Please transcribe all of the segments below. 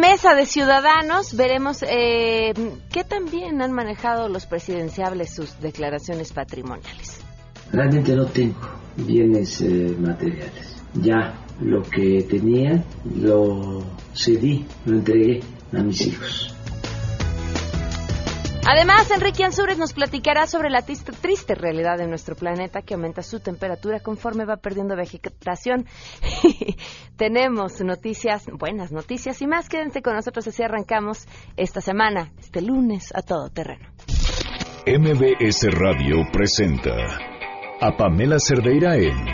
mesa de ciudadanos. Veremos eh, qué también han manejado los presidenciables sus declaraciones patrimoniales. Realmente no tengo bienes eh, materiales. Ya lo que tenía lo cedí, lo entregué a mis hijos. Además, Enrique Ansúrez nos platicará sobre la triste, realidad de nuestro planeta que aumenta su temperatura conforme va perdiendo vegetación. Tenemos noticias, buenas noticias y más. Quédense con nosotros así arrancamos esta semana, este lunes, a todo terreno. MBS Radio presenta a Pamela Cerdeira en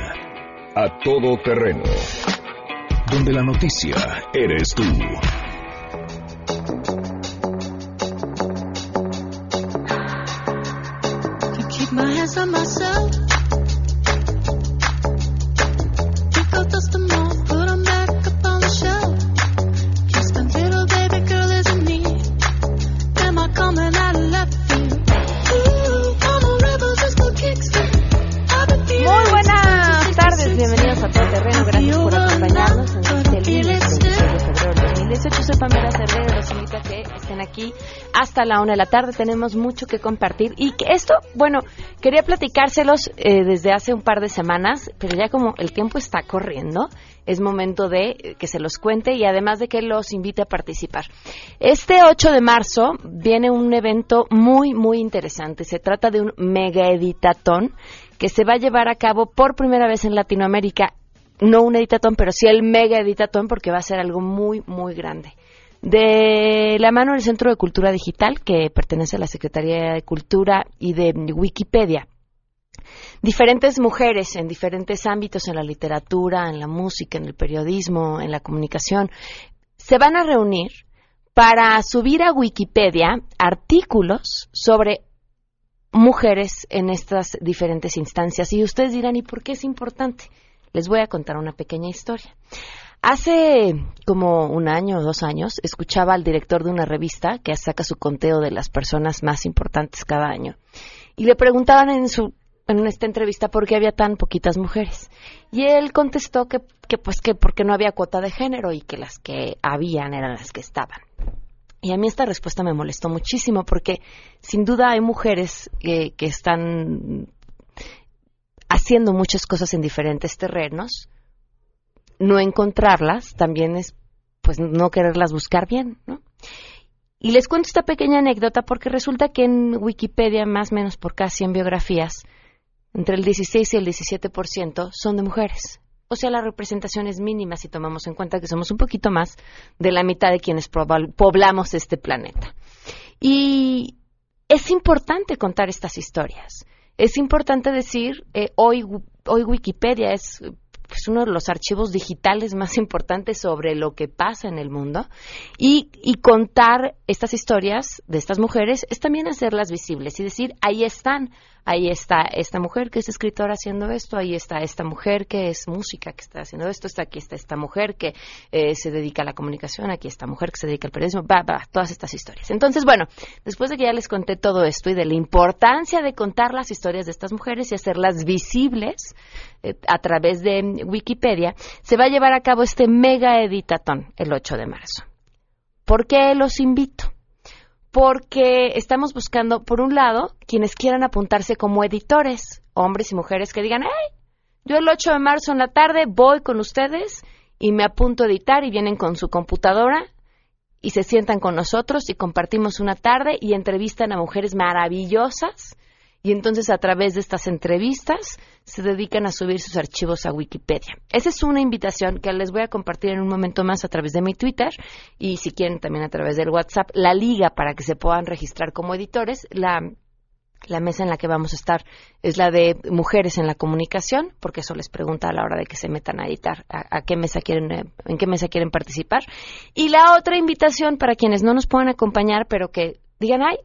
A Todo Terreno, donde la noticia eres tú. my hands on myself. Think of just a moment. Aquí hasta la una de la tarde. Tenemos mucho que compartir y que esto, bueno, quería platicárselos eh, desde hace un par de semanas, pero ya como el tiempo está corriendo, es momento de eh, que se los cuente y además de que los invite a participar. Este 8 de marzo viene un evento muy, muy interesante. Se trata de un mega editatón que se va a llevar a cabo por primera vez en Latinoamérica. No un editatón, pero sí el mega editatón porque va a ser algo muy, muy grande de la mano del Centro de Cultura Digital, que pertenece a la Secretaría de Cultura y de Wikipedia. Diferentes mujeres en diferentes ámbitos, en la literatura, en la música, en el periodismo, en la comunicación, se van a reunir para subir a Wikipedia artículos sobre mujeres en estas diferentes instancias. Y ustedes dirán, ¿y por qué es importante? Les voy a contar una pequeña historia. Hace como un año o dos años escuchaba al director de una revista que saca su conteo de las personas más importantes cada año y le preguntaban en su en esta entrevista por qué había tan poquitas mujeres y él contestó que, que pues que porque no había cuota de género y que las que habían eran las que estaban. Y a mí esta respuesta me molestó muchísimo porque sin duda hay mujeres que están haciendo muchas cosas en diferentes terrenos no encontrarlas también es pues no quererlas buscar bien, ¿no? Y les cuento esta pequeña anécdota porque resulta que en Wikipedia, más o menos por casi 100 biografías, entre el 16 y el 17% son de mujeres. O sea, la representación es mínima si tomamos en cuenta que somos un poquito más de la mitad de quienes poblamos este planeta. Y es importante contar estas historias. Es importante decir, eh, hoy, hoy Wikipedia es pues, uno de los archivos digitales más importantes sobre lo que pasa en el mundo. Y, y contar estas historias de estas mujeres es también hacerlas visibles y decir, ahí están, ahí está esta mujer que es escritora haciendo esto, ahí está esta mujer que es música que está haciendo esto, aquí está esta mujer que eh, se dedica a la comunicación, aquí esta mujer que se dedica al periodismo, va, todas estas historias. Entonces, bueno, después de que ya les conté todo esto y de la importancia de contar las historias de estas mujeres y hacerlas visibles eh, a través de Wikipedia, se va a llevar a cabo este mega editatón el 8 de marzo. ¿Por qué los invito? Porque estamos buscando, por un lado, quienes quieran apuntarse como editores, hombres y mujeres que digan, hey, yo el 8 de marzo en la tarde voy con ustedes y me apunto a editar y vienen con su computadora y se sientan con nosotros y compartimos una tarde y entrevistan a mujeres maravillosas y entonces a través de estas entrevistas se dedican a subir sus archivos a Wikipedia. Esa es una invitación que les voy a compartir en un momento más a través de mi Twitter y si quieren también a través del WhatsApp, la liga para que se puedan registrar como editores. La, la mesa en la que vamos a estar es la de mujeres en la comunicación, porque eso les pregunta a la hora de que se metan a editar a, qué mesa quieren, eh, en qué mesa quieren participar. Y la otra invitación para quienes no nos puedan acompañar, pero que digan, ay,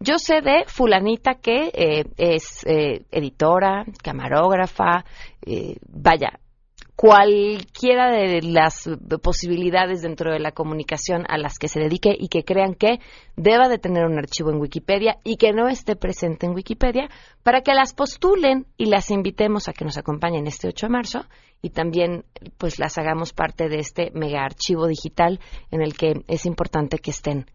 yo sé de fulanita que eh, es eh, editora, camarógrafa, eh, vaya, cualquiera de las posibilidades dentro de la comunicación a las que se dedique y que crean que deba de tener un archivo en Wikipedia y que no esté presente en Wikipedia para que las postulen y las invitemos a que nos acompañen este 8 de marzo y también pues las hagamos parte de este mega archivo digital en el que es importante que estén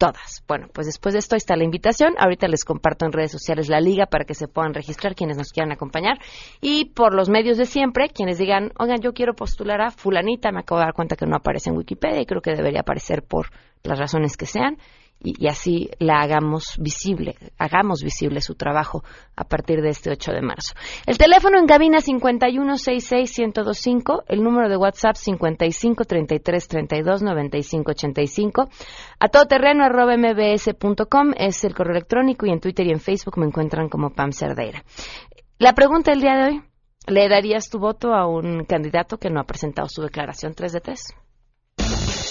todas. Bueno, pues después de esto está la invitación. Ahorita les comparto en redes sociales la liga para que se puedan registrar quienes nos quieran acompañar. Y por los medios de siempre, quienes digan, oigan, yo quiero postular a fulanita, me acabo de dar cuenta que no aparece en Wikipedia y creo que debería aparecer por las razones que sean y, así la hagamos visible, hagamos visible su trabajo a partir de este 8 de marzo. El teléfono en cabina 5166125, el número de WhatsApp 5533329585, a todoterreno arroba mbs.com es el correo electrónico y en Twitter y en Facebook me encuentran como Pam Cerdeira. La pregunta del día de hoy, ¿le darías tu voto a un candidato que no ha presentado su declaración 3 de 3?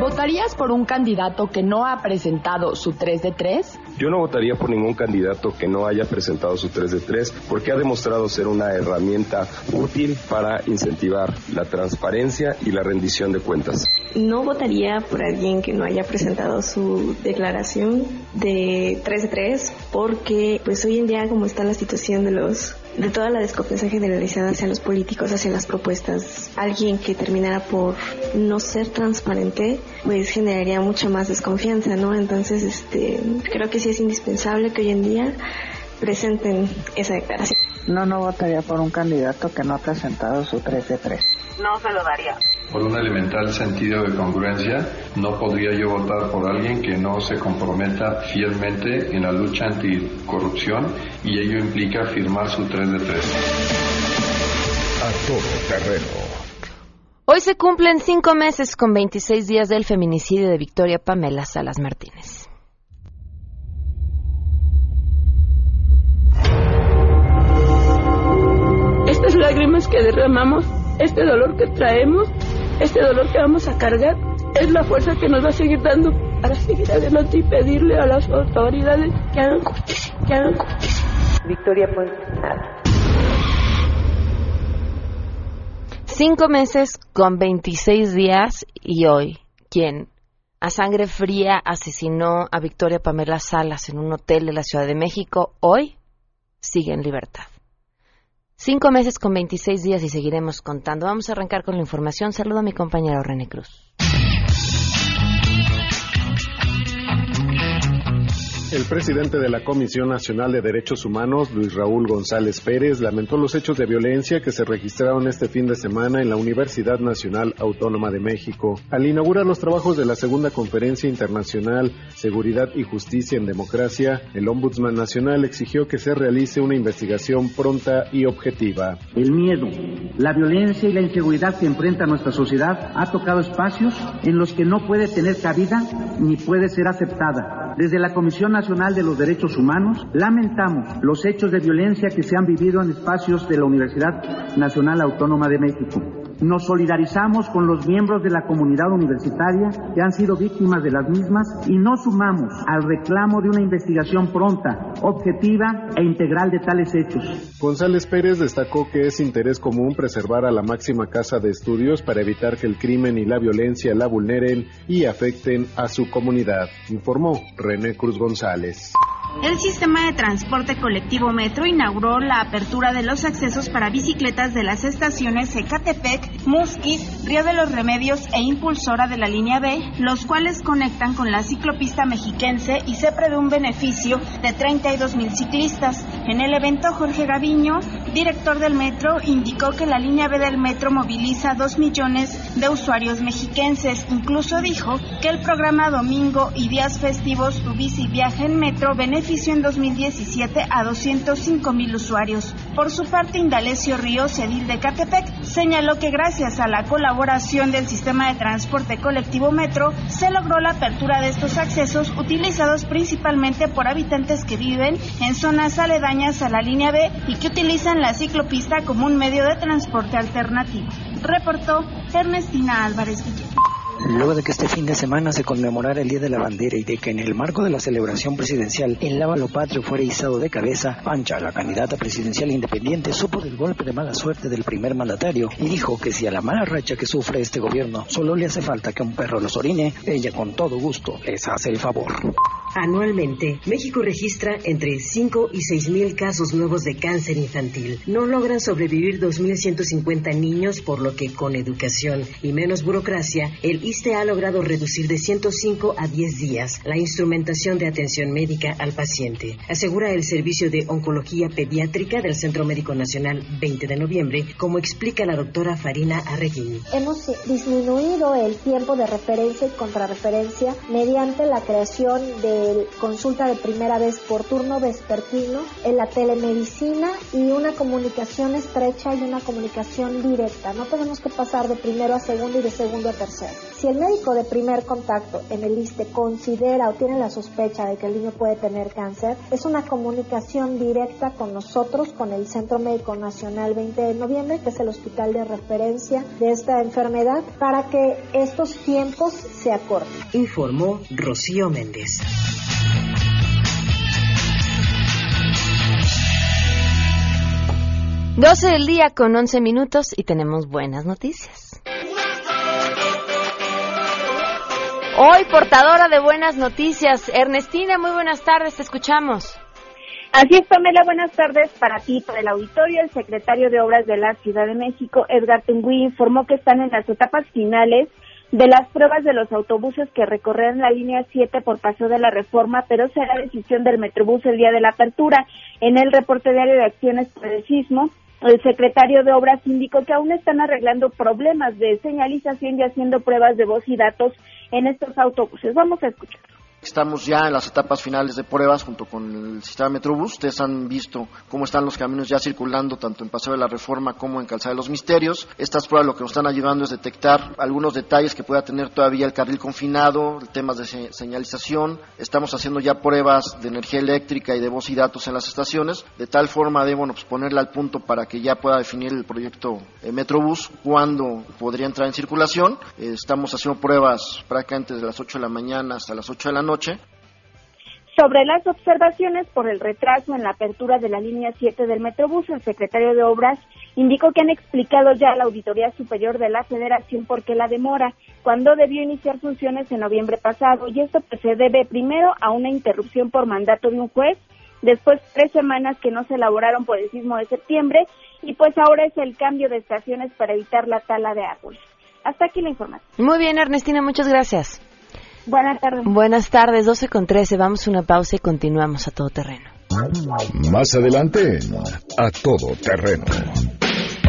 ¿Votarías por un candidato que no ha presentado su 3 de 3? Yo no votaría por ningún candidato que no haya presentado su 3 de 3 porque ha demostrado ser una herramienta útil para incentivar la transparencia y la rendición de cuentas. No votaría por alguien que no haya presentado su declaración de 3 de 3 porque pues hoy en día como está la situación de los de toda la desconfianza generalizada hacia los políticos, hacia las propuestas, alguien que terminara por no ser transparente, pues generaría mucha más desconfianza, ¿no? Entonces, este, creo que sí es indispensable que hoy en día presenten esa declaración. No, no votaría por un candidato que no ha presentado su 3 de 3. No se lo daría. Por un elemental sentido de congruencia, no podría yo votar por alguien que no se comprometa fielmente en la lucha anticorrupción y ello implica firmar su 3 de 3. A todo terreno. Hoy se cumplen cinco meses con 26 días del feminicidio de Victoria Pamela Salas Martínez. Lágrimas que derramamos, este dolor que traemos, este dolor que vamos a cargar, es la fuerza que nos va a seguir dando para seguir adelante y pedirle a las autoridades que hagan justicia, que hagan justicia. Victoria Ponce. Cinco meses con 26 días y hoy, quien a sangre fría asesinó a Victoria Pamela Salas en un hotel de la Ciudad de México, hoy sigue en libertad. Cinco meses con 26 días y seguiremos contando. Vamos a arrancar con la información. Saludo a mi compañero René Cruz. El presidente de la Comisión Nacional de Derechos Humanos, Luis Raúl González Pérez, lamentó los hechos de violencia que se registraron este fin de semana en la Universidad Nacional Autónoma de México. Al inaugurar los trabajos de la segunda conferencia internacional Seguridad y Justicia en Democracia, el Ombudsman Nacional exigió que se realice una investigación pronta y objetiva. El miedo, la violencia y la inseguridad que enfrenta nuestra sociedad ha tocado espacios en los que no puede tener cabida ni puede ser aceptada. Desde la Comisión Nacional de los Derechos Humanos, lamentamos los hechos de violencia que se han vivido en espacios de la Universidad Nacional Autónoma de México. Nos solidarizamos con los miembros de la comunidad universitaria que han sido víctimas de las mismas y nos sumamos al reclamo de una investigación pronta, objetiva e integral de tales hechos. González Pérez destacó que es interés común preservar a la máxima casa de estudios para evitar que el crimen y la violencia la vulneren y afecten a su comunidad, informó René Cruz González. El sistema de transporte colectivo Metro inauguró la apertura de los accesos para bicicletas de las estaciones Ecatepec, Musquis, Río de los Remedios e Impulsora de la línea B, los cuales conectan con la ciclopista mexiquense y se prevé un beneficio de 32 mil ciclistas. En el evento, Jorge Gaviño, director del Metro, indicó que la línea B del Metro moviliza 2 millones de usuarios mexiquenses. Incluso dijo que el programa Domingo y días festivos Tu Bici Viaje en Metro beneficia benefició en 2017 a 205 mil usuarios. Por su parte, Indalecio Ríos, edil de Catepec, señaló que gracias a la colaboración del sistema de transporte colectivo Metro, se logró la apertura de estos accesos utilizados principalmente por habitantes que viven en zonas aledañas a la línea B y que utilizan la ciclopista como un medio de transporte alternativo. Reportó Ernestina Álvarez Guillén. Luego de que este fin de semana se conmemorara el Día de la Bandera y de que en el marco de la celebración presidencial el lábalo patrio fuera izado de cabeza, Pancha, la candidata presidencial independiente, supo del golpe de mala suerte del primer mandatario y dijo que si a la mala racha que sufre este gobierno solo le hace falta que un perro los orine, ella con todo gusto les hace el favor. Anualmente, México registra entre 5 y 6 mil casos nuevos de cáncer infantil. No logran sobrevivir 2.150 niños, por lo que con educación y menos burocracia, el ISTE ha logrado reducir de 105 a 10 días la instrumentación de atención médica al paciente, asegura el Servicio de Oncología Pediátrica del Centro Médico Nacional 20 de noviembre, como explica la doctora Farina Arreguín. Hemos disminuido el tiempo de referencia y contrarreferencia mediante la creación de consulta de primera vez por turno vespertino, en la telemedicina y una comunicación estrecha y una comunicación directa. No tenemos que pasar de primero a segundo y de segundo a tercero. Si el médico de primer contacto en el ISTE considera o tiene la sospecha de que el niño puede tener cáncer, es una comunicación directa con nosotros, con el Centro Médico Nacional 20 de noviembre, que es el hospital de referencia de esta enfermedad, para que estos tiempos se acorten. Informó Rocío Méndez. 12 del día con 11 minutos y tenemos buenas noticias. Hoy portadora de buenas noticias, Ernestina, muy buenas tardes, te escuchamos. Así es, Pamela, buenas tardes para ti, para el auditorio. El secretario de Obras de la Ciudad de México, Edgar Tungui, informó que están en las etapas finales de las pruebas de los autobuses que recorrerán la línea 7 por Paseo de la Reforma, pero será decisión del Metrobús el día de la apertura. En el reporte diario de acciones por el sismo, el secretario de Obras indicó que aún están arreglando problemas de señalización y haciendo pruebas de voz y datos en estos autobuses. Vamos a escuchar. Estamos ya en las etapas finales de pruebas junto con el sistema Metrobús. Ustedes han visto cómo están los caminos ya circulando tanto en Paseo de la Reforma como en Calzada de los Misterios. Estas pruebas lo que nos están ayudando es detectar algunos detalles que pueda tener todavía el carril confinado, temas de señalización. Estamos haciendo ya pruebas de energía eléctrica y de voz y datos en las estaciones, de tal forma de bueno, pues ponerle al punto para que ya pueda definir el proyecto eh, Metrobús cuándo podría entrar en circulación. Eh, estamos haciendo pruebas prácticamente desde las 8 de la mañana hasta las 8 de la noche noche. Sobre las observaciones por el retraso en la apertura de la línea 7 del Metrobús, el secretario de Obras indicó que han explicado ya a la Auditoría Superior de la Federación por qué la demora, cuando debió iniciar funciones en noviembre pasado, y esto pues, se debe primero a una interrupción por mandato de un juez, después tres semanas que no se elaboraron por el sismo de septiembre, y pues ahora es el cambio de estaciones para evitar la tala de árboles. Hasta aquí la información. Muy bien, Ernestina, muchas gracias. Buenas tardes. Buenas tardes, 12 con 13. Vamos a una pausa y continuamos a todo terreno. Más adelante, a todo terreno.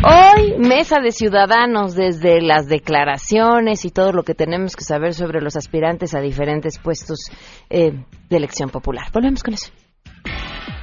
Hoy, mesa de ciudadanos, desde las declaraciones y todo lo que tenemos que saber sobre los aspirantes a diferentes puestos eh, de elección popular. Volvemos con eso.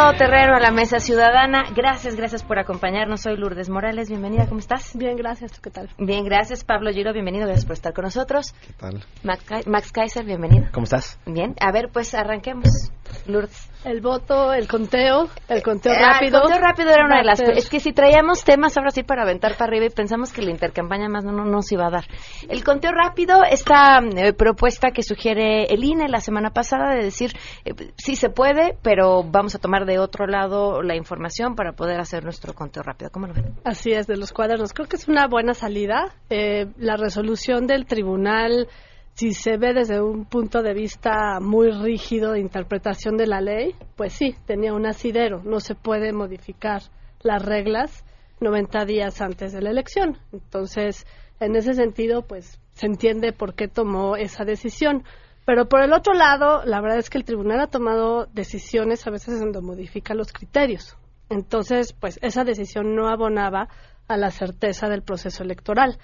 Todo terreno a la mesa ciudadana. Gracias, gracias por acompañarnos. Soy Lourdes Morales. Bienvenida, ¿cómo estás? Bien, gracias. ¿Tú qué tal? Bien, gracias. Pablo Giro, bienvenido. Gracias por estar con nosotros. ¿Qué tal? Max, Kaiser, bienvenido. ¿Cómo estás? Bien. A ver, pues arranquemos. Lourdes. El voto, el conteo, el conteo Ah, rápido. El conteo rápido era una de las... Es que si traíamos temas ahora sí para aventar para arriba y pensamos que la intercampaña más no, no nos iba a dar. El conteo rápido, esta eh, propuesta que sugiere el INE la semana pasada de decir, eh, sí se puede, pero vamos a tomar de otro lado la información para poder hacer nuestro conteo rápido. ¿Cómo lo ven? Así es, de los cuadernos. Creo que es una buena salida. Eh, la resolución del Tribunal si se ve desde un punto de vista muy rígido de interpretación de la ley, pues sí, tenía un asidero. No se puede modificar las reglas 90 días antes de la elección. Entonces, en ese sentido, pues se entiende por qué tomó esa decisión. Pero por el otro lado, la verdad es que el tribunal ha tomado decisiones a veces donde modifica los criterios. Entonces, pues esa decisión no abonaba a la certeza del proceso electoral.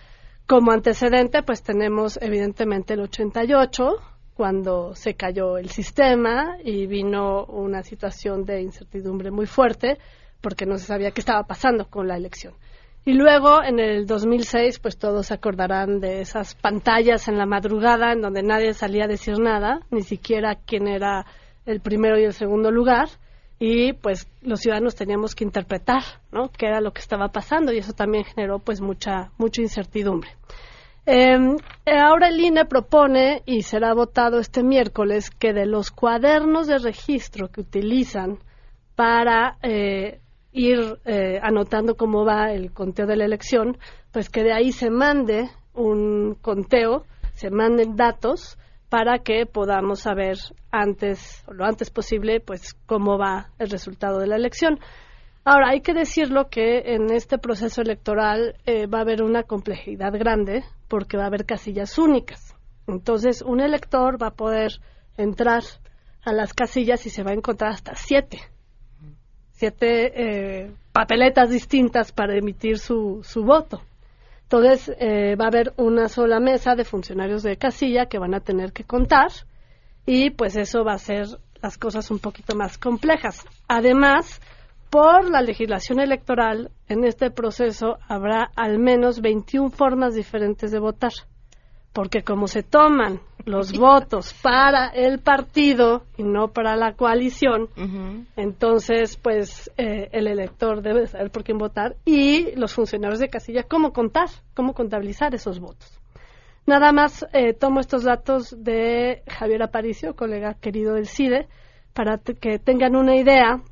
Como antecedente, pues tenemos evidentemente el 88, cuando se cayó el sistema y vino una situación de incertidumbre muy fuerte porque no se sabía qué estaba pasando con la elección. Y luego, en el 2006, pues todos se acordarán de esas pantallas en la madrugada en donde nadie salía a decir nada, ni siquiera quién era el primero y el segundo lugar, y pues los ciudadanos teníamos que interpretar, ¿no? Qué era lo que estaba pasando y eso también generó pues mucha mucha incertidumbre. Eh, ahora el INE propone y será votado este miércoles que de los cuadernos de registro que utilizan para eh, ir eh, anotando cómo va el conteo de la elección, pues que de ahí se mande un conteo, se manden datos para que podamos saber antes, lo antes posible, pues cómo va el resultado de la elección. Ahora, hay que decirlo que en este proceso electoral eh, va a haber una complejidad grande porque va a haber casillas únicas. Entonces, un elector va a poder entrar a las casillas y se va a encontrar hasta siete. Siete eh, papeletas distintas para emitir su, su voto. Entonces, eh, va a haber una sola mesa de funcionarios de casilla que van a tener que contar y pues eso va a hacer las cosas un poquito más complejas. Además, por la legislación electoral, en este proceso habrá al menos 21 formas diferentes de votar, porque como se toman los votos para el partido y no para la coalición, entonces pues eh, el elector debe saber por quién votar y los funcionarios de casilla cómo contar, cómo contabilizar esos votos. Nada más eh, tomo estos datos de Javier Aparicio, colega querido del CIDE, para que tengan una idea.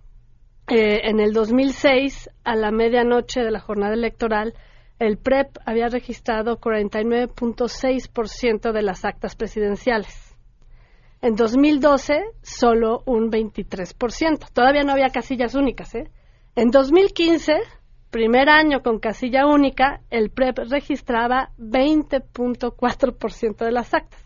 Eh, en el 2006, a la medianoche de la jornada electoral, el PREP había registrado 49.6% de las actas presidenciales. En 2012, solo un 23%. Todavía no había casillas únicas. ¿eh? En 2015, primer año con casilla única, el PREP registraba 20.4% de las actas.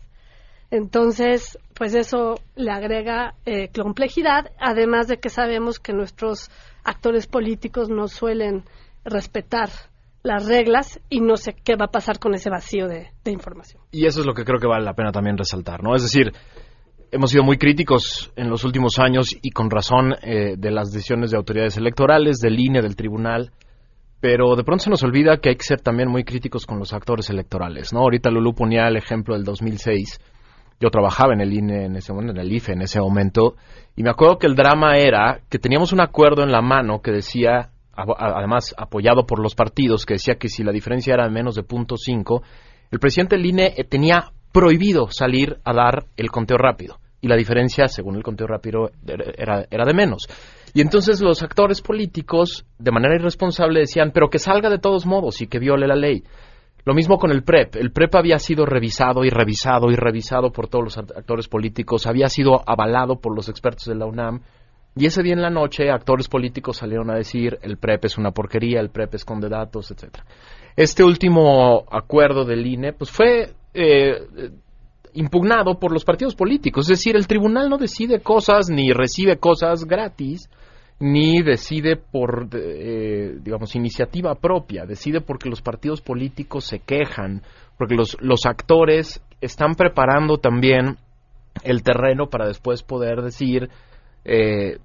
Entonces, pues eso le agrega eh, complejidad, además de que sabemos que nuestros actores políticos no suelen respetar las reglas y no sé qué va a pasar con ese vacío de, información. Y eso es lo que creo que vale la pena también resaltar, ¿no? Es decir, hemos sido muy críticos en los últimos años y con razón eh, de las decisiones de autoridades electorales, del INE, del tribunal, pero de pronto se nos olvida que hay que ser también muy críticos con los actores electorales, ¿no? Ahorita Lulú ponía el ejemplo del 2006. Yo trabajaba en el INE en ese momento, en el IFE en ese momento, y me acuerdo que el drama era que teníamos un acuerdo en la mano que decía, además apoyado por los partidos, que decía que si la diferencia era menos de punto cinco, el presidente del INE eh, tenía prohibido salir a dar el conteo rápido. Y la diferencia, según el conteo rápido, era, era de menos. Y entonces los actores políticos, de manera irresponsable, decían, pero que salga de todos modos y que viole la ley. Lo mismo con el PREP. El PREP había sido revisado y revisado y revisado por todos los actores políticos, había sido avalado por los expertos de la UNAM. Y ese día en la noche, actores políticos salieron a decir, el PREP es una porquería, el PREP esconde datos, etcétera. Este último acuerdo del INE, pues fue eh, impugnado por los partidos políticos. Es decir, el tribunal no decide cosas ni recibe cosas gratis, ni decide por, eh, digamos, iniciativa propia. Decide porque los partidos políticos se quejan, porque los, los actores están preparando también el terreno para después poder decir, eh,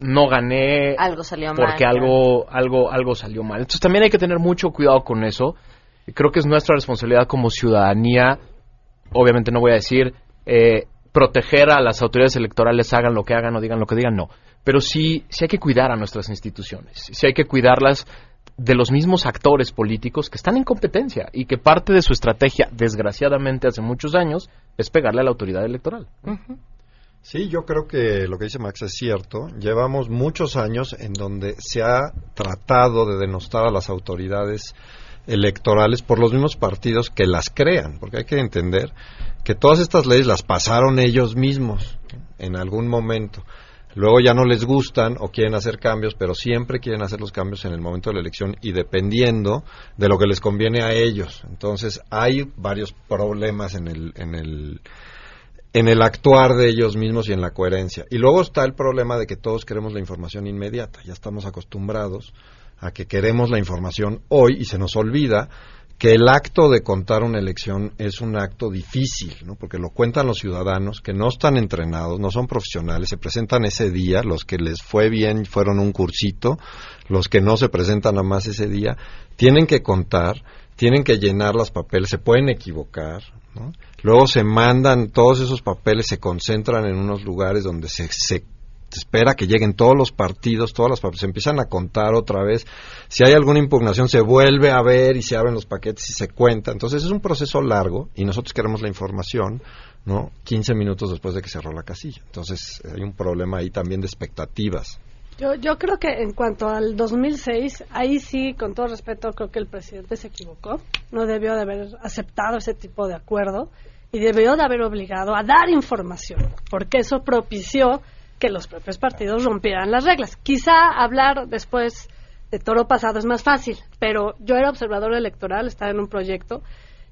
no gané algo salió porque mal, algo, algo, algo salió mal. Entonces también hay que tener mucho cuidado con eso. Creo que es nuestra responsabilidad como ciudadanía obviamente no voy a decir eh, proteger a las autoridades electorales, hagan lo que hagan o digan lo que digan, no. Pero sí, sí hay que cuidar a nuestras instituciones, sí hay que cuidarlas de los mismos actores políticos que están en competencia y que parte de su estrategia, desgraciadamente hace muchos años, es pegarle a la autoridad electoral. Sí, yo creo que lo que dice Max es cierto. Llevamos muchos años en donde se ha tratado de denostar a las autoridades electorales por los mismos partidos que las crean, porque hay que entender que todas estas leyes las pasaron ellos mismos en algún momento. Luego ya no les gustan o quieren hacer cambios, pero siempre quieren hacer los cambios en el momento de la elección y dependiendo de lo que les conviene a ellos. Entonces hay varios problemas en el, en el, en el actuar de ellos mismos y en la coherencia. Y luego está el problema de que todos queremos la información inmediata. Ya estamos acostumbrados a que queremos la información hoy y se nos olvida que el acto de contar una elección es un acto difícil, ¿no? porque lo cuentan los ciudadanos que no están entrenados, no son profesionales, se presentan ese día, los que les fue bien fueron un cursito, los que no se presentan a más ese día, tienen que contar, tienen que llenar los papeles, se pueden equivocar, ¿no? luego se mandan todos esos papeles, se concentran en unos lugares donde se, se espera que lleguen todos los partidos, todas las partidos, se empiezan a contar otra vez. Si hay alguna impugnación, se vuelve a ver y se abren los paquetes y se cuenta. Entonces es un proceso largo y nosotros queremos la información, ¿no? 15 minutos después de que cerró la casilla. Entonces hay un problema ahí también de expectativas. Yo, yo creo que en cuanto al 2006, ahí sí, con todo respeto, creo que el presidente se equivocó. No debió de haber aceptado ese tipo de acuerdo y debió de haber obligado a dar información, porque eso propició que los propios partidos rompieran las reglas. Quizá hablar después de toro pasado es más fácil, pero yo era observador electoral, estaba en un proyecto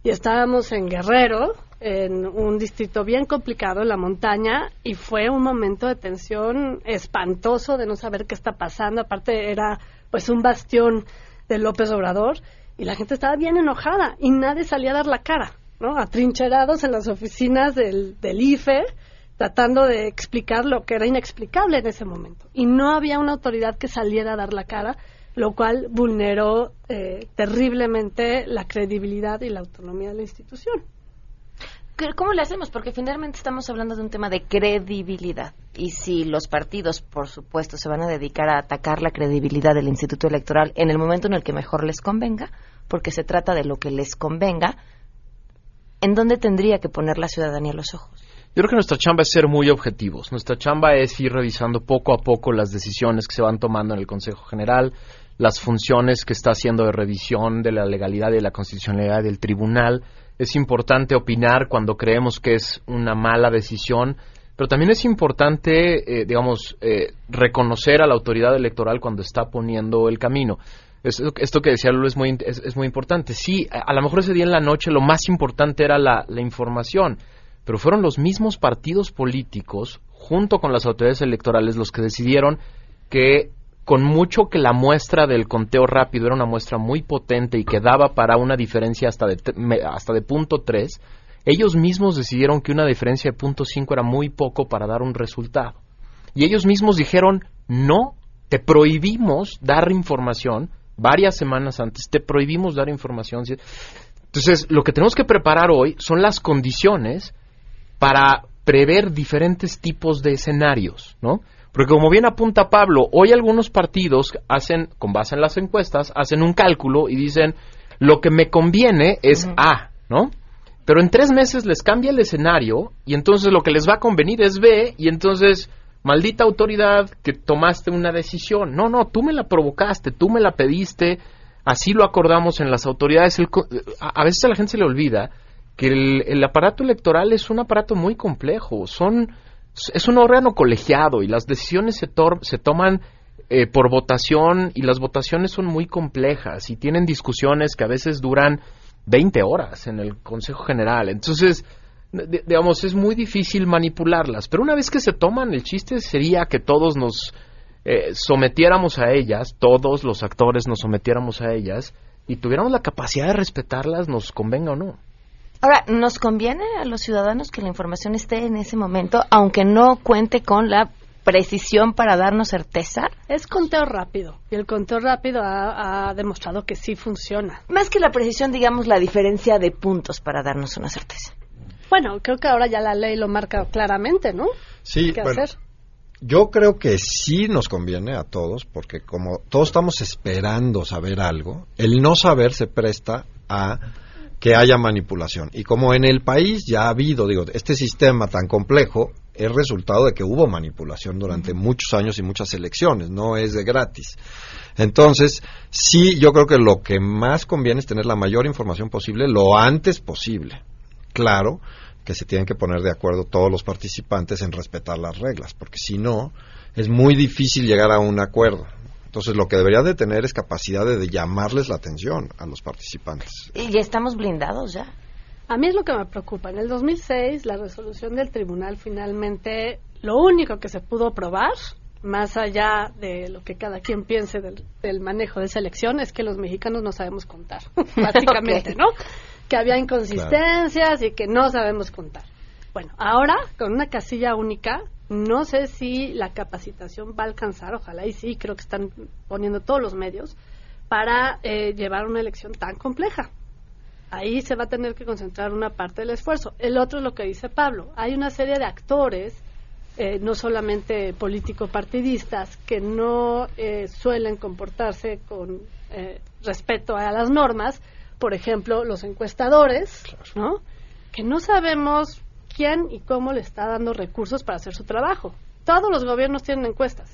y estábamos en Guerrero, en un distrito bien complicado en la montaña y fue un momento de tensión espantoso de no saber qué está pasando. Aparte era pues un bastión de López Obrador y la gente estaba bien enojada y nadie salía a dar la cara, ¿no? Atrincherados en las oficinas del, del IFE tratando de explicar lo que era inexplicable en ese momento. Y no había una autoridad que saliera a dar la cara, lo cual vulneró eh, terriblemente la credibilidad y la autonomía de la institución. ¿Cómo le hacemos? Porque finalmente estamos hablando de un tema de credibilidad. Y si los partidos, por supuesto, se van a dedicar a atacar la credibilidad del Instituto Electoral en el momento en el que mejor les convenga, porque se trata de lo que les convenga, ¿en dónde tendría que poner la ciudadanía los ojos? Yo creo que nuestra chamba es ser muy objetivos. Nuestra chamba es ir revisando poco a poco las decisiones que se van tomando en el Consejo General, las funciones que está haciendo de revisión de la legalidad y de la constitucionalidad del tribunal. Es importante opinar cuando creemos que es una mala decisión, pero también es importante, eh, digamos, eh, reconocer a la autoridad electoral cuando está poniendo el camino. Esto, esto que decía Lulu es muy, es, muy importante. Sí, a, a, lo mejor ese día en la noche lo más importante era la, la información pero fueron los mismos partidos políticos, junto con las autoridades electorales, los que decidieron que con mucho que la muestra del conteo rápido era una muestra muy potente y que daba para una diferencia hasta de, hasta de punto 3, ellos mismos decidieron que una diferencia de punto 5 era muy poco para dar un resultado. Y ellos mismos dijeron, no, te prohibimos dar información varias semanas antes, te prohibimos dar información. Entonces, lo que tenemos que preparar hoy son las condiciones para prever diferentes tipos de escenarios, ¿no? Porque como bien apunta Pablo, hoy algunos partidos hacen, con base en las encuestas, hacen un cálculo y dicen, lo que me conviene es A, ¿no? Pero en tres meses les cambia el escenario y entonces lo que les va a convenir es B y entonces, maldita autoridad que tomaste una decisión. No, no, tú me la provocaste, tú me la pediste, así lo acordamos en las autoridades. a veces a la gente se le olvida que el, aparato electoral es un aparato muy complejo, son es un órgano colegiado y las decisiones se, se toman eh, por votación y las votaciones son muy complejas y tienen discusiones que a veces duran 20 horas en el Consejo General. Entonces, digamos, es muy difícil manipularlas, pero una vez que se toman, el chiste sería que todos nos eh, sometiéramos a ellas, todos los actores nos sometiéramos a ellas y tuviéramos la capacidad de respetarlas, nos convenga o no. Ahora, ¿nos conviene a los ciudadanos que la información esté en ese momento, aunque no cuente con la precisión para darnos certeza? Es conteo rápido y el conteo rápido ha, demostrado que sí funciona. Más que la precisión, digamos, la diferencia de puntos para darnos una certeza. Bueno, creo que ahora ya la ley lo marca claramente, ¿no? Sí, ¿Qué bueno, hacer? Yo creo que sí nos conviene a todos, porque como todos estamos esperando saber algo, el no saber se presta a que haya manipulación. Y como en el país ya ha habido, digo, este sistema tan complejo, es resultado de que hubo manipulación durante muchos años y muchas elecciones, no es de gratis. Entonces, sí, yo creo que lo que más conviene es tener la mayor información posible lo antes posible. Claro que se tienen que poner de acuerdo todos los participantes en respetar las reglas, porque si no, es muy difícil llegar a un acuerdo. Entonces, lo que debería de tener es capacidad de, de llamarles la atención a los participantes. ¿Y ya estamos blindados ya? A mí es lo que me preocupa. En el 2006, la resolución del tribunal finalmente, lo único que se pudo probar, más allá de lo que cada quien piense del, del manejo de esa elección, es que los mexicanos no sabemos contar, básicamente. ¿no? Que había inconsistencias y que no sabemos contar. Bueno, ahora, con una casilla única, no sé si la capacitación va a alcanzar, ojalá y sí, creo que están poniendo todos los medios para eh, llevar una elección tan compleja. Ahí se va a tener que concentrar una parte del esfuerzo. El otro es lo que dice Pablo. Hay una serie de actores, eh, no solamente político-partidistas, que no eh, suelen comportarse con eh, respeto a las normas. Por ejemplo, los encuestadores, ¿no? Que no sabemos quién y cómo le está dando recursos para hacer su trabajo. Todos los gobiernos tienen encuestas.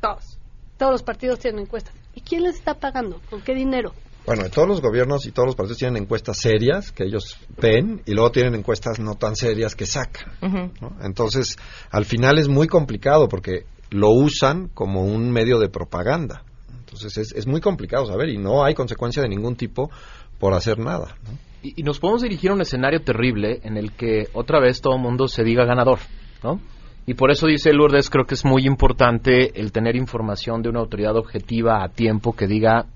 Todos. Todos los partidos tienen encuestas. ¿Y quién les está pagando? ¿Con qué dinero? Bueno, todos los gobiernos y todos los partidos tienen encuestas serias que ellos ven y luego tienen encuestas no tan serias que sacan. ¿no? Entonces, al final es muy complicado porque lo usan como un medio de propaganda. Entonces, es, es muy complicado saber y no hay consecuencia de ningún tipo por hacer nada. ¿no? Y, nos podemos dirigir a un escenario terrible en el que otra vez todo mundo se diga ganador, ¿no? Y por eso dice Lourdes, creo que es muy importante el tener información de una autoridad objetiva a tiempo que diga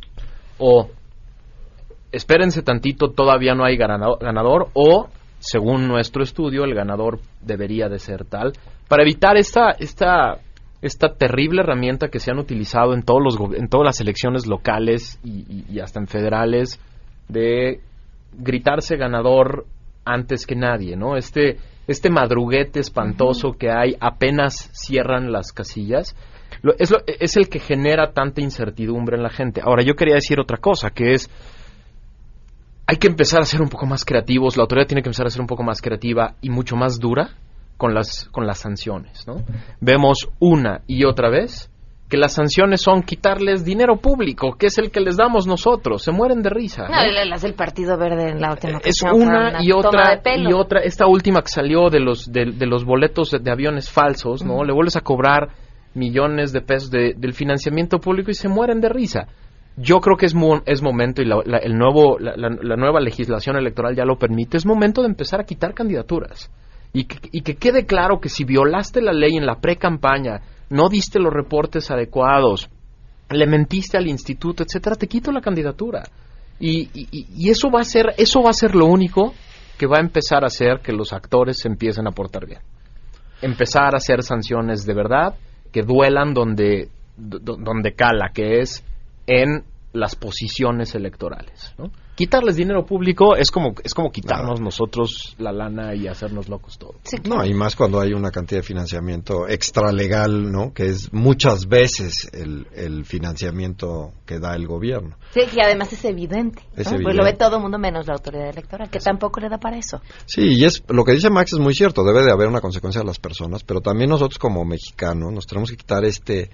o espérense tantito, todavía no hay ganado- ganador o según nuestro estudio el ganador debería de ser tal para evitar esta esta esta terrible herramienta que se han utilizado en todos los en todas las elecciones locales y hasta en federales de gritarse ganador antes que nadie, ¿no? Este este madruguete espantoso que hay apenas cierran las casillas lo- es, lo- es el que genera tanta incertidumbre en la gente. Ahora yo quería decir otra cosa que es hay que empezar a ser un poco más creativos, la autoridad tiene que empezar a ser un poco más creativa y mucho más dura con las, con las sanciones, ¿no? Vemos una y otra vez que las sanciones son quitarles dinero público, que es el que les damos nosotros, se mueren de risa. No, las del Partido Verde en la última Es una y otra y otra, esta última que salió de los de, de los boletos de, de aviones falsos, ¿no? Le vuelves a cobrar millones de pesos de- del financiamiento público y se mueren de risa. Yo creo que es, mo- es momento, y la, la- el nuevo, la, la- la nueva legislación electoral ya lo permite, es momento de empezar a quitar candidaturas. Y que, y que quede claro que si violaste la ley en la pre-campaña, no diste los reportes adecuados, le mentiste al instituto, etcétera, te quito la candidatura. Y, y- y- eso va a ser, eso va a ser lo único que va a empezar a hacer que los actores se empiecen a portar bien. Empezar a hacer sanciones de verdad que duelan donde, do- donde cala, que es en las posiciones electorales. ¿no? Quitarles dinero público es como, es como quitarnos nosotros la lana y hacernos locos todos. No, y más cuando hay una cantidad de financiamiento extralegal, ¿no? Que es muchas veces el, el financiamiento que da el gobierno. Sí, que además es evidente. ¿no? Es Pues evidente. lo ve todo el mundo menos la autoridad electoral, que tampoco le da para eso. Sí, y es lo que dice Max es muy cierto, debe de haber una consecuencia de las personas, pero también nosotros como mexicanos nos tenemos que quitar este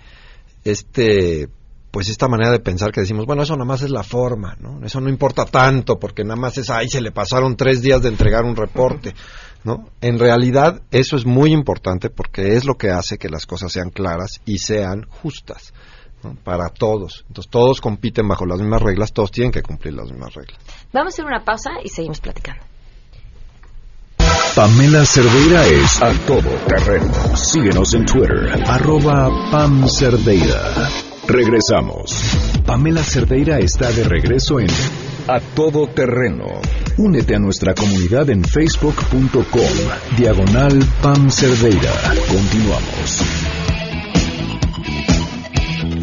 este pues esta manera de pensar que decimos, bueno, eso nada más es la forma, ¿no? Eso no importa tanto porque nada más es, ay, se le pasaron tres días de entregar un reporte, ¿no? En realidad eso es muy importante porque es lo que hace que las cosas sean claras y sean justas. ¿no? para todos. Entonces todos compiten bajo las mismas reglas, todos tienen que cumplir las mismas reglas. Vamos a hacer una pausa y seguimos platicando. Pamela Cerdeira es a todo terreno. Síguenos en Twitter, arroba Pam Cerdeira. Regresamos. Pamela Cerdeira está de regreso en A Todo Terreno. Únete a nuestra comunidad en facebook.com, diagonal Pam Cerdeira. Continuamos.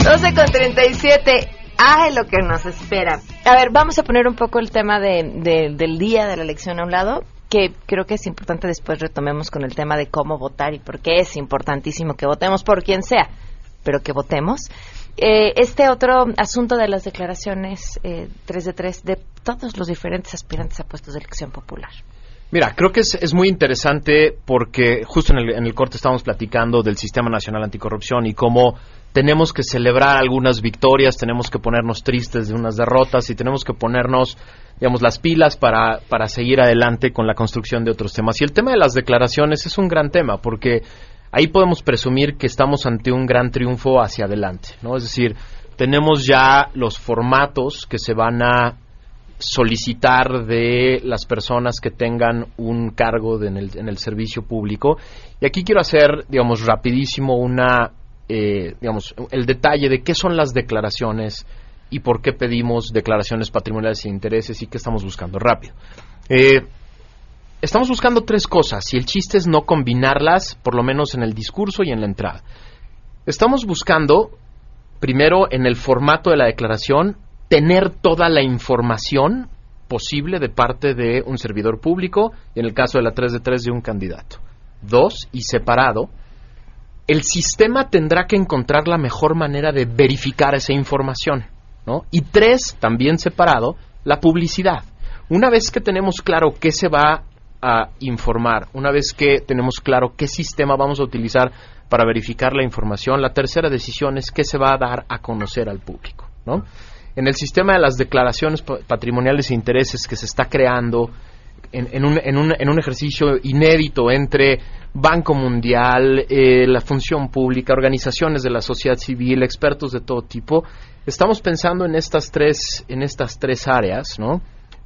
12 con 37. Ay, lo que nos espera. A ver, vamos a poner un poco el tema de, de- del día de la elección a un lado, que creo que es importante después retomemos con el tema de cómo votar y por qué es importantísimo que votemos por quien sea, pero que votemos. Eh, este otro asunto de las declaraciones eh, 3 de 3 de todos los diferentes aspirantes a puestos de elección popular. Mira, creo que es, es muy interesante porque justo en el, en el corte estábamos platicando del Sistema Nacional Anticorrupción y cómo tenemos que celebrar algunas victorias, tenemos que ponernos tristes de unas derrotas y tenemos que ponernos, digamos, las pilas para, para seguir adelante con la construcción de otros temas. Y el tema de las declaraciones es un gran tema porque ahí podemos presumir que estamos ante un gran triunfo hacia adelante, ¿no? Es decir, tenemos ya los formatos que se van a solicitar de las personas que tengan un cargo de en, el, servicio público. Y aquí quiero hacer, digamos, rapidísimo una, eh, digamos, el detalle de qué son las declaraciones y por qué pedimos declaraciones patrimoniales e intereses y qué estamos buscando rápido. Eh, estamos buscando tres cosas y el chiste es no combinarlas, por lo menos en el discurso y en la entrada. Estamos buscando, primero, en el formato de la declaración, tener toda la información posible de parte de un servidor público y en el caso de la 3 de 3 de un candidato. Dos, y separado, el sistema tendrá que encontrar la mejor manera de verificar esa información. ¿no? Y tres, también separado, la publicidad. Una vez que tenemos claro qué se va a informar, una vez que tenemos claro qué sistema vamos a utilizar para verificar la información, la tercera decisión es qué se va a dar a conocer al público. ¿no? en el sistema de las declaraciones patrimoniales e intereses que se está creando en, un, en, un, en un, ejercicio inédito entre Banco Mundial, eh, la función pública, organizaciones de la sociedad civil, expertos de todo tipo, estamos pensando en estas tres, en estas tres áreas, ¿no?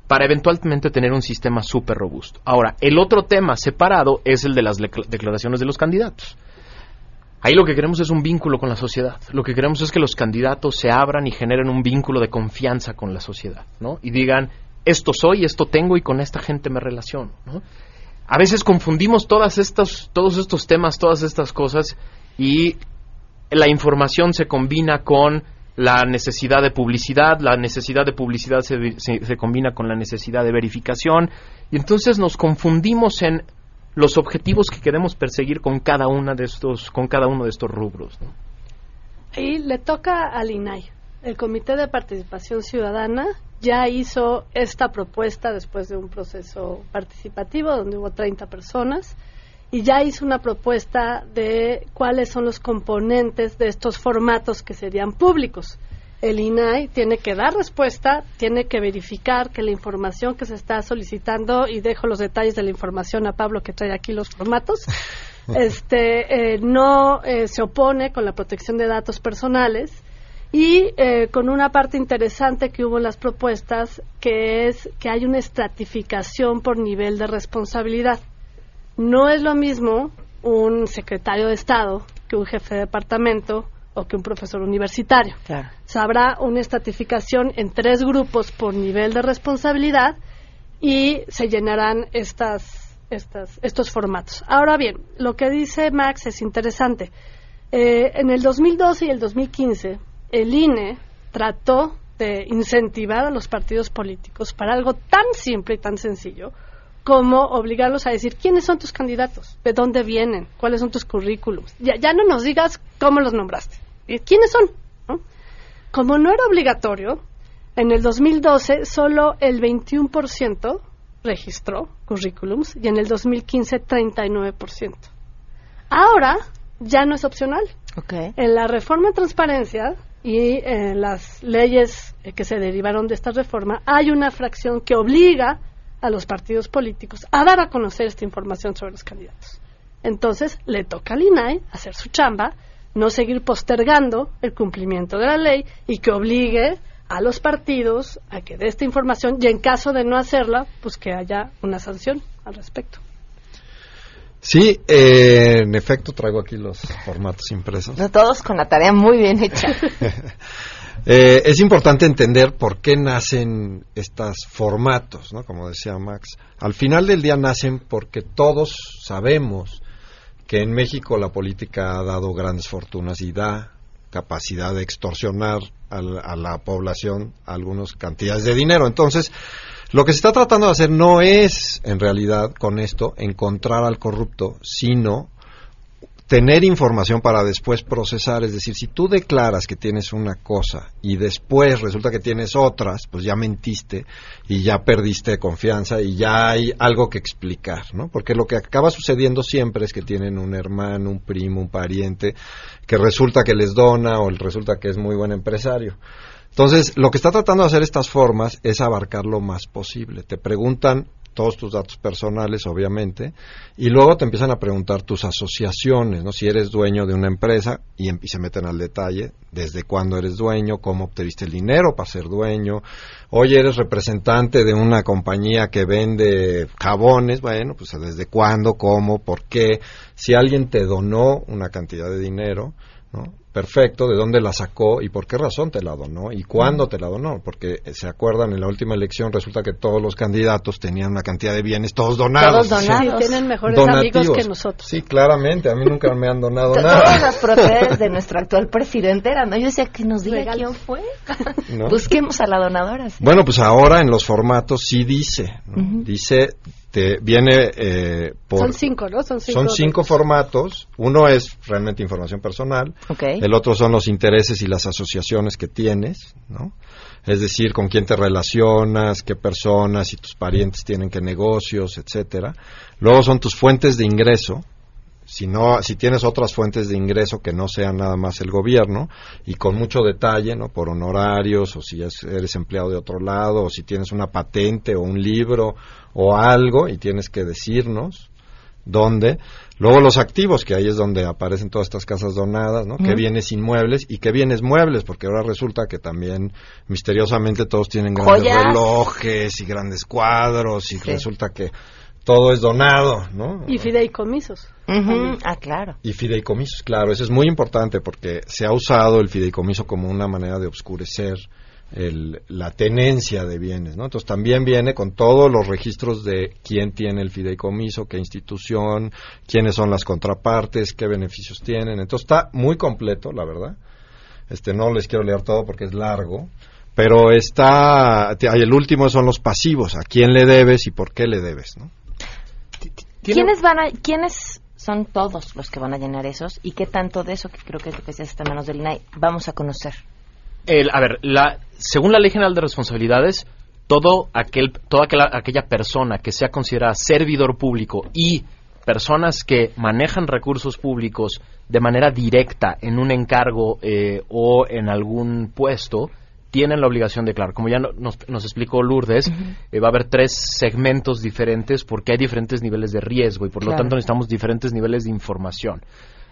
Para eventualmente tener un sistema súper robusto. Ahora, el otro tema separado es el de las declaraciones de los candidatos. Ahí lo que queremos es un vínculo con la sociedad. Lo que queremos es que los candidatos se abran y generen un vínculo de confianza con la sociedad, ¿no? Y digan, esto soy, esto tengo y con esta gente me relaciono, ¿no? A veces confundimos todas estas, todos estos temas, todas estas cosas y la información se combina con la necesidad de publicidad, la necesidad de publicidad se, se, combina con la necesidad de verificación. Y entonces nos confundimos en los objetivos que queremos perseguir con cada una de estos con cada uno de estos rubros ¿no? y le toca al INAI el Comité de Participación Ciudadana ya hizo esta propuesta después de un proceso participativo donde hubo 30 personas y ya hizo una propuesta de cuáles son los componentes de estos formatos que serían públicos el INAI tiene que dar respuesta, tiene que verificar que la información que se está solicitando, y dejo los detalles de la información a Pablo que trae aquí los formatos, este, eh, no eh, se opone con la protección de datos personales y eh, con una parte interesante que hubo en las propuestas, que es que hay una estratificación por nivel de responsabilidad. No es lo mismo un secretario de Estado que un jefe de departamento o que un profesor universitario. Claro. Habrá una estratificación en tres grupos por nivel de responsabilidad y se llenarán estas, estas, estos formatos. Ahora bien, lo que dice Max es interesante. Eh, en el 2012 y el 2015, el INE trató de incentivar a los partidos políticos para algo tan simple y tan sencillo como obligarlos a decir quiénes son tus candidatos, de dónde vienen, cuáles son tus currículums. Ya, ya no nos digas cómo los nombraste, quiénes son. ¿no? Como no era obligatorio, en el 2012 solo el 21% registró currículums y en el 2015 39%. Ahora ya no es opcional. Okay. En la reforma de transparencia y en las leyes que se derivaron de esta reforma hay una fracción que obliga a los partidos políticos a dar a conocer esta información sobre los candidatos. Entonces, le toca al INAI hacer su chamba, no seguir postergando el cumplimiento de la ley y que obligue a los partidos a que dé esta información y en caso de no hacerla, pues que haya una sanción al respecto. Sí, eh, en efecto traigo aquí los formatos impresos. Todos con la tarea muy bien hecha. Eh, es importante entender por qué nacen estos formatos, ¿no? Como decía Max. Al final del día nacen porque todos sabemos que en México la política ha dado grandes fortunas y da capacidad de extorsionar a la, a la población algunas cantidades de dinero. Entonces, lo que se está tratando de hacer no es, en realidad, con esto, encontrar al corrupto, sino tener información para después procesar. Es decir, si tú declaras que tienes una cosa y después resulta que tienes otras, pues ya mentiste y ya perdiste confianza y ya hay algo que explicar, ¿no? Porque lo que acaba sucediendo siempre es que tienen un hermano, un primo, un pariente que resulta que les dona o resulta que es muy buen empresario. Entonces, lo que está tratando de hacer estas formas es abarcar lo más posible. Te preguntan todos tus datos personales, obviamente, y luego te empiezan a preguntar tus asociaciones, ¿no? Si eres dueño de una empresa y, em, se meten al detalle, desde cuándo eres dueño, cómo obtuviste el dinero para ser dueño, hoy eres representante de una compañía que vende jabones, bueno, pues desde cuándo, cómo, por qué, si alguien te donó una cantidad de dinero, ¿no? Perfecto de dónde la sacó y por qué razón te la donó y cuándo te la donó, porque eh, se acuerdan en la última elección resulta que todos los candidatos tenían una cantidad de bienes todos donados. Todos donados. Sí, tienen mejores amigos que nosotros. Sí, claramente, a mí nunca me han donado nada. Todas las propiedades de nuestro actual presidente eran, ¿no? Yo decía que nos diga quién fue. Busquemos a la donadora. Bueno, pues ahora en los formatos sí dice, dice viene eh, por... Son cinco, ¿no? Son cinco, formatos. Uno es realmente información personal. El otro son los intereses y las asociaciones que tienes, ¿no? Es decir, con quién te relacionas, qué personas y tus parientes tienen qué negocios, etcétera. Luego son tus fuentes de ingreso, si no si tienes otras fuentes de ingreso que no sean nada más el gobierno y con mucho detalle no por honorarios o si eres empleado de otro lado o si tienes una patente o un libro o algo y tienes que decirnos dónde. Luego los activos que ahí es donde aparecen todas estas casas donadas no qué bienes inmuebles y qué bienes muebles porque ahora resulta que también misteriosamente todos tienen grandes relojes y grandes cuadros y resulta que todo es donado, ¿no? Y fideicomisos. Ah, claro. Y fideicomisos, claro. Eso es muy importante porque se ha usado el fideicomiso como una manera de obscurecer el, la tenencia de bienes, ¿no? Entonces también viene con todos los registros de quién tiene el fideicomiso, qué institución, quiénes son las contrapartes, qué beneficios tienen. Entonces está muy completo, la verdad. Este no les quiero leer todo porque es largo, pero está el último son los pasivos, a quién le debes y por qué le debes, ¿no? ¿Quiénes van a, quiénes son todos los que van a llenar esos y qué tanto de eso, que creo que es lo que se en manos del INAI, vamos a conocer? El, a ver, la, según la Ley General de Responsabilidades, todo aquel, toda aquella, persona que sea considerada servidor público y personas que manejan recursos públicos de manera directa en un encargo eh, o en algún puesto, tienen la obligación de declarar. Como ya nos, explicó Lourdes, eh, va a haber tres segmentos diferentes porque hay diferentes niveles de riesgo y por lo tanto necesitamos diferentes niveles de información.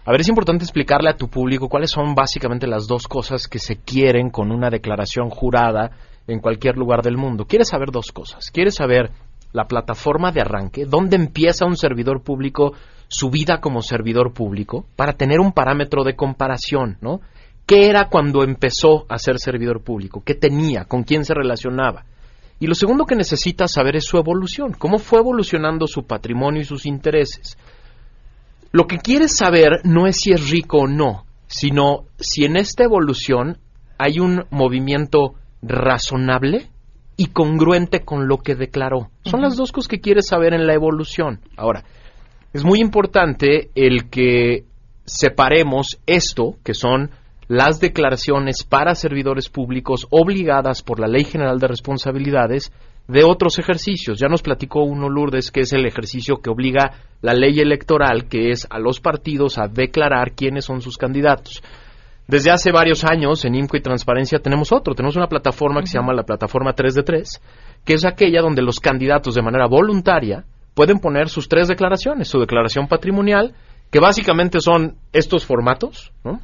A ver, es importante explicarle a tu público cuáles son básicamente las dos cosas que se quieren con una declaración jurada en cualquier lugar del mundo. Quieres saber dos cosas. Quieres saber la plataforma de arranque, dónde empieza un servidor público su vida como servidor público, para tener un parámetro de comparación, ¿no? Qué era cuando empezó a ser servidor público, qué tenía, con quién se relacionaba. Y lo segundo que necesita saber es su evolución, cómo fue evolucionando su patrimonio y sus intereses. Lo que quieres saber no es si es rico o no, sino si en esta evolución hay un movimiento razonable y congruente con lo que declaró. Son las dos cosas que quieres saber en la evolución. Ahora, es muy importante el que separemos esto, que son las declaraciones para servidores públicos obligadas por la Ley General de Responsabilidades de otros ejercicios. Ya nos platicó uno Lourdes que es el ejercicio que obliga la ley electoral, que es a los partidos a declarar quiénes son sus candidatos. Desde hace varios años en INCO y Transparencia tenemos otro, tenemos una plataforma que se llama la plataforma 3 de 3, que es aquella donde los candidatos de manera voluntaria pueden poner sus tres declaraciones, su declaración patrimonial, que básicamente son estos formatos, ¿no?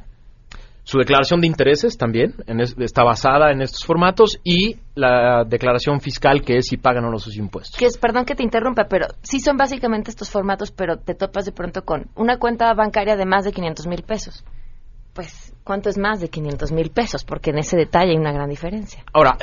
Su declaración de intereses también está basada en estos formatos y la declaración fiscal que es si pagan o no sus impuestos. Que es, perdón que te interrumpa, pero sí son básicamente estos formatos, pero te topas de pronto con una cuenta bancaria de más de 500 mil pesos. Pues, ¿cuánto es más de 500 mil pesos? Porque en ese detalle hay una gran diferencia. Ahora,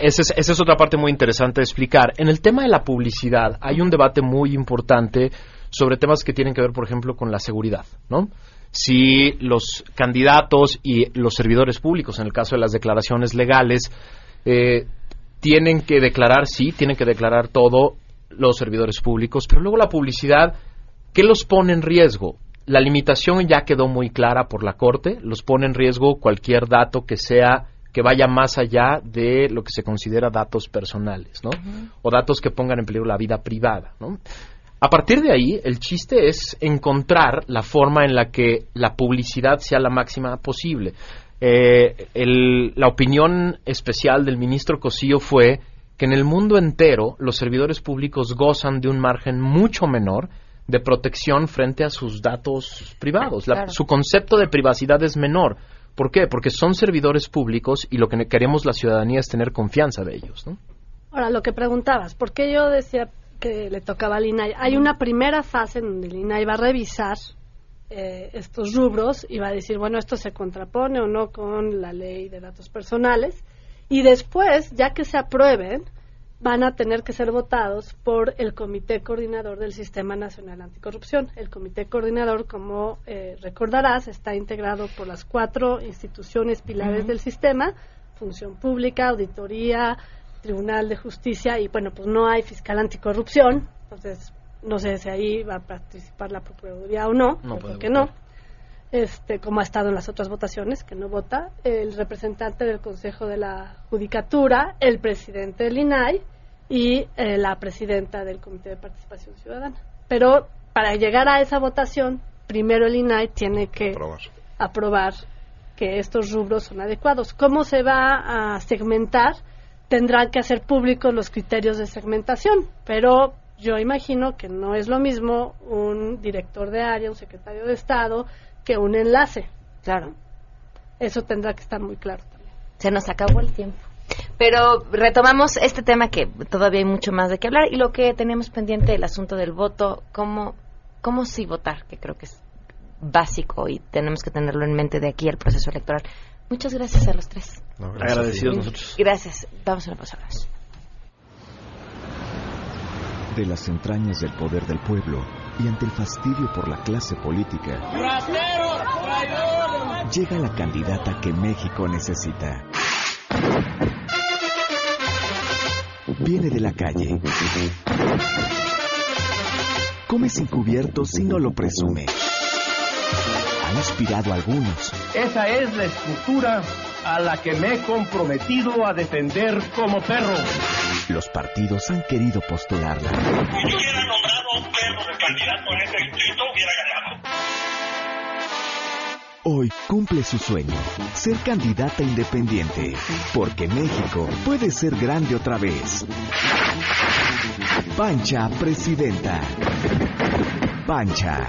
esa es, esa es otra parte muy interesante de explicar. En el tema de la publicidad hay un debate muy importante sobre temas que tienen que ver, por ejemplo, con la seguridad, ¿no? Si los candidatos y los servidores públicos, en el caso de las declaraciones legales, eh, tienen que declarar, sí, tienen que declarar todo los servidores públicos, pero luego la publicidad, ¿qué los pone en riesgo? la limitación ya quedó muy clara por la Corte, los pone en riesgo cualquier dato que sea que vaya más allá de lo que se considera datos personales, ¿no? O datos que pongan en peligro la vida privada, ¿no? A partir de ahí, el chiste es encontrar la forma en la que la publicidad sea la máxima posible. Eh, el- la opinión especial del ministro Cosío fue que en el mundo entero los servidores públicos gozan de un margen mucho menor de protección frente a sus datos privados. La- Claro. Su concepto de privacidad es menor. ¿Por qué? Porque son servidores públicos y lo que queremos la ciudadanía es tener confianza de ellos. ¿no? Ahora, lo que preguntabas, ¿por qué yo decía que le tocaba al INAI? Hay una primera fase en donde el INAI va a revisar eh, estos rubros y va a decir, bueno, esto se contrapone o no con la ley de datos personales. Y después, ya que se aprueben, van a tener que ser votados por el Comité Coordinador del Sistema Nacional Anticorrupción. El Comité Coordinador, como eh, recordarás, está integrado por las cuatro instituciones pilares del sistema, Función Pública, Auditoría, Tribunal de Justicia y, bueno, pues no hay fiscal anticorrupción, entonces no sé si ahí va a participar la Procuraduría o no, No yo puede creo que no este, como ha estado en las otras votaciones, que no vota, el representante del Consejo de la Judicatura, el presidente del INAI y eh, la presidenta del Comité de Participación Ciudadana. Pero para llegar a esa votación, primero el INAI tiene que aprobar que estos rubros son adecuados. ¿Cómo se va a segmentar? Tendrán que hacer públicos los criterios de segmentación, pero yo imagino que no es lo mismo un director de área, un secretario de Estado, que un enlace. Claro. Eso tendrá que estar muy claro. Se nos acabó el tiempo. Pero retomamos este tema que todavía hay mucho más de qué hablar y lo que tenemos pendiente, el asunto del voto, cómo, cómo sí votar, que creo que es básico y tenemos que tenerlo en mente de aquí al proceso electoral. Muchas gracias a los tres. Agradecidos nosotros. Gracias. Vamos a una pausa. De las entrañas del poder del pueblo y ante el fastidio por la clase política, llega la candidata que México necesita. Viene de la calle. Come sin cubiertos y no lo presume. Ha inspirado a algunos. Esa es la estructura a la que me he comprometido a defender como perro. Los partidos han querido postularla. Hoy cumple su sueño, ser candidata independiente, porque México puede ser grande otra vez. Pancha Presidenta. Pancha,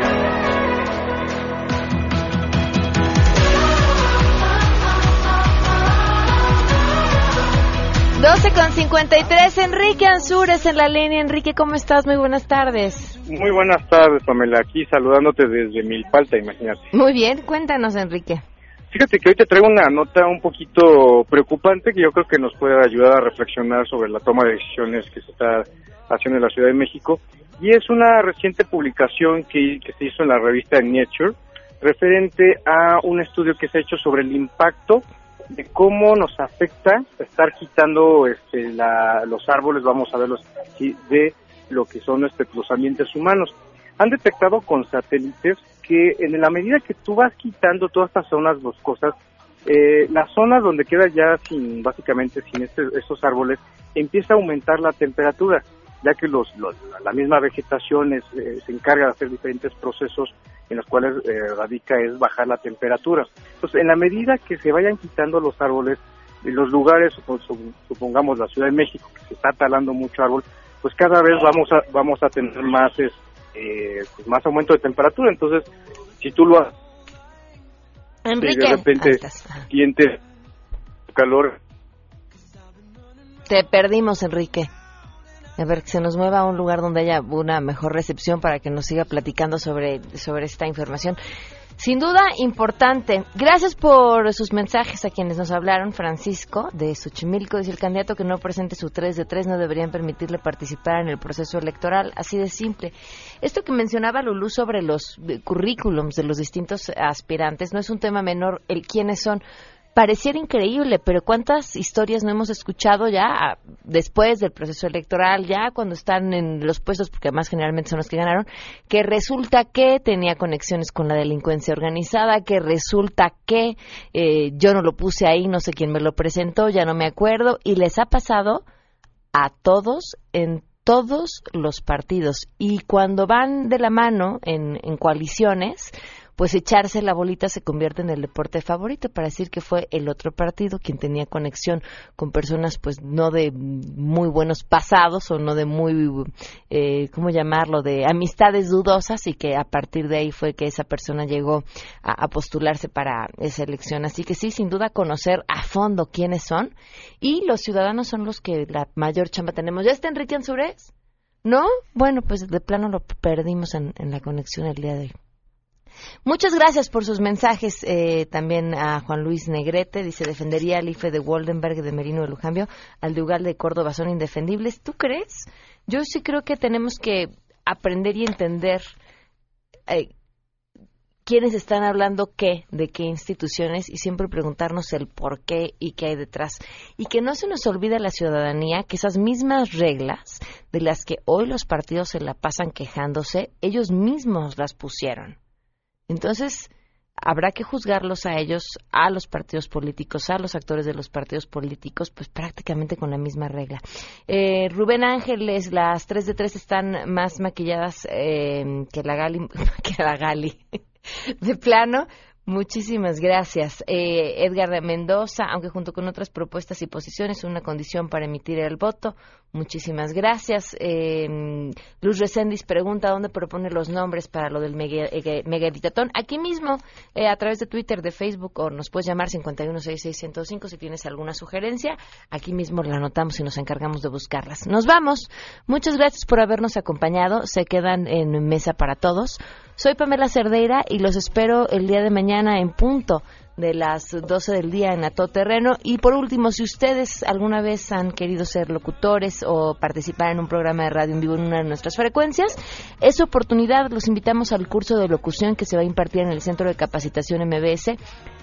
12 con 53, Enrique Ansures en la línea. Enrique, ¿cómo estás? Muy buenas tardes. Muy buenas tardes, Pamela. Aquí saludándote desde Milpalta, imagínate. Muy bien, cuéntanos, Enrique. Fíjate que hoy te traigo una nota un poquito preocupante que yo creo que nos puede ayudar a reflexionar sobre la toma de decisiones que se está haciendo en la Ciudad de México. Y es una reciente publicación que, que se hizo en la revista Nature referente a un estudio que se ha hecho sobre el impacto de cómo nos afecta estar quitando este, la, los árboles, vamos a verlos aquí, de lo que son este, los ambientes humanos. Han detectado con satélites que en la medida que tú vas quitando todas estas zonas boscosas, eh, las zonas donde queda ya sin, básicamente sin este, estos árboles, empieza a aumentar la temperatura, ya que los, los- la misma vegetación es, eh, se encarga de hacer diferentes procesos en los cuales eh, radica es bajar la temperatura. Entonces, en la medida que se vayan quitando los árboles, en los lugares, su- supongamos la Ciudad de México, que se está talando mucho árbol, pues cada vez vamos a, vamos a tener más, es- eh, pues más aumento de temperatura. Entonces, si tú lo haces Enrique, de repente estás. sientes calor, Te perdimos, Enrique. A ver, que se nos mueva a un lugar donde haya una mejor recepción para que nos siga platicando sobre, sobre esta información. Sin duda, importante. Gracias por sus mensajes a quienes nos hablaron. Francisco de Xochimilco dice el candidato que no presente su 3 de 3 no deberían permitirle participar en el proceso electoral. Así de simple. Esto que mencionaba Lulú sobre los eh, currículums de los distintos aspirantes no es un tema menor el quiénes son pareciera increíble, pero ¿cuántas historias no hemos escuchado ya después del proceso electoral, ya cuando están en los puestos, porque además generalmente son los que ganaron, que resulta que tenía conexiones con la delincuencia organizada, que resulta que eh, yo no lo puse ahí, no sé quién me lo presentó, ya no me acuerdo, y les ha pasado a todos en todos los partidos. Y cuando van de la mano en coaliciones, pues echarse la bolita se convierte en el deporte favorito para decir que fue el otro partido quien tenía conexión con personas pues no de muy buenos pasados o no de muy, eh, ¿cómo llamarlo?, de amistades dudosas y que a partir de ahí fue que esa persona llegó a, postularse para esa elección. Así que sí, sin duda conocer a fondo quiénes son y los ciudadanos son los que la mayor chamba tenemos. ¿Ya está Enrique Ansures? ¿No? Bueno, pues de plano lo perdimos en la conexión el día de hoy. Muchas gracias por sus mensajes. Eh, también a Juan Luis Negrete dice defendería al IFE de Waldenberg, de Merino de Lujambio, al de de Córdoba son indefendibles. ¿Tú crees? Yo sí creo que tenemos que aprender y entender eh, quiénes están hablando qué, de qué instituciones y siempre preguntarnos el por qué y qué hay detrás. Y que no se nos olvide a la ciudadanía que esas mismas reglas de las que hoy los partidos se la pasan quejándose, ellos mismos las pusieron. Entonces, habrá que juzgarlos a ellos, a los partidos políticos, a los actores de los partidos políticos, pues prácticamente con la misma regla. Eh, Rubén Ángeles, las 3 de 3 están más maquilladas eh, que la Gali, que la Gali. de plano, Muchísimas gracias. Eh, Edgar de Mendoza, aunque junto con otras propuestas y posiciones, una condición para emitir el voto. Muchísimas gracias. Eh, Luz Reséndiz pregunta dónde propone los nombres para lo del mega, eh, Aquí mismo, eh, a través de Twitter, de Facebook, o nos puedes llamar 5166105 si tienes alguna sugerencia. Aquí mismo la anotamos y nos encargamos de buscarlas. Nos vamos. Muchas gracias por habernos acompañado. Se quedan en mesa para todos. Soy Pamela Cerdeira y los espero el día de mañana en punto de las 12 del día en Ato Terreno. Y por último, si ustedes alguna vez han querido ser locutores o participar en un programa de radio en vivo en una de nuestras frecuencias, es oportunidad. Los invitamos al curso de locución que se va a impartir en el Centro de Capacitación MBS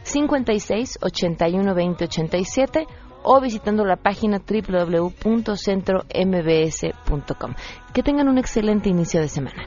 56 81 20 87 o visitando la página www.centrombs.com. Que tengan un excelente inicio de semana.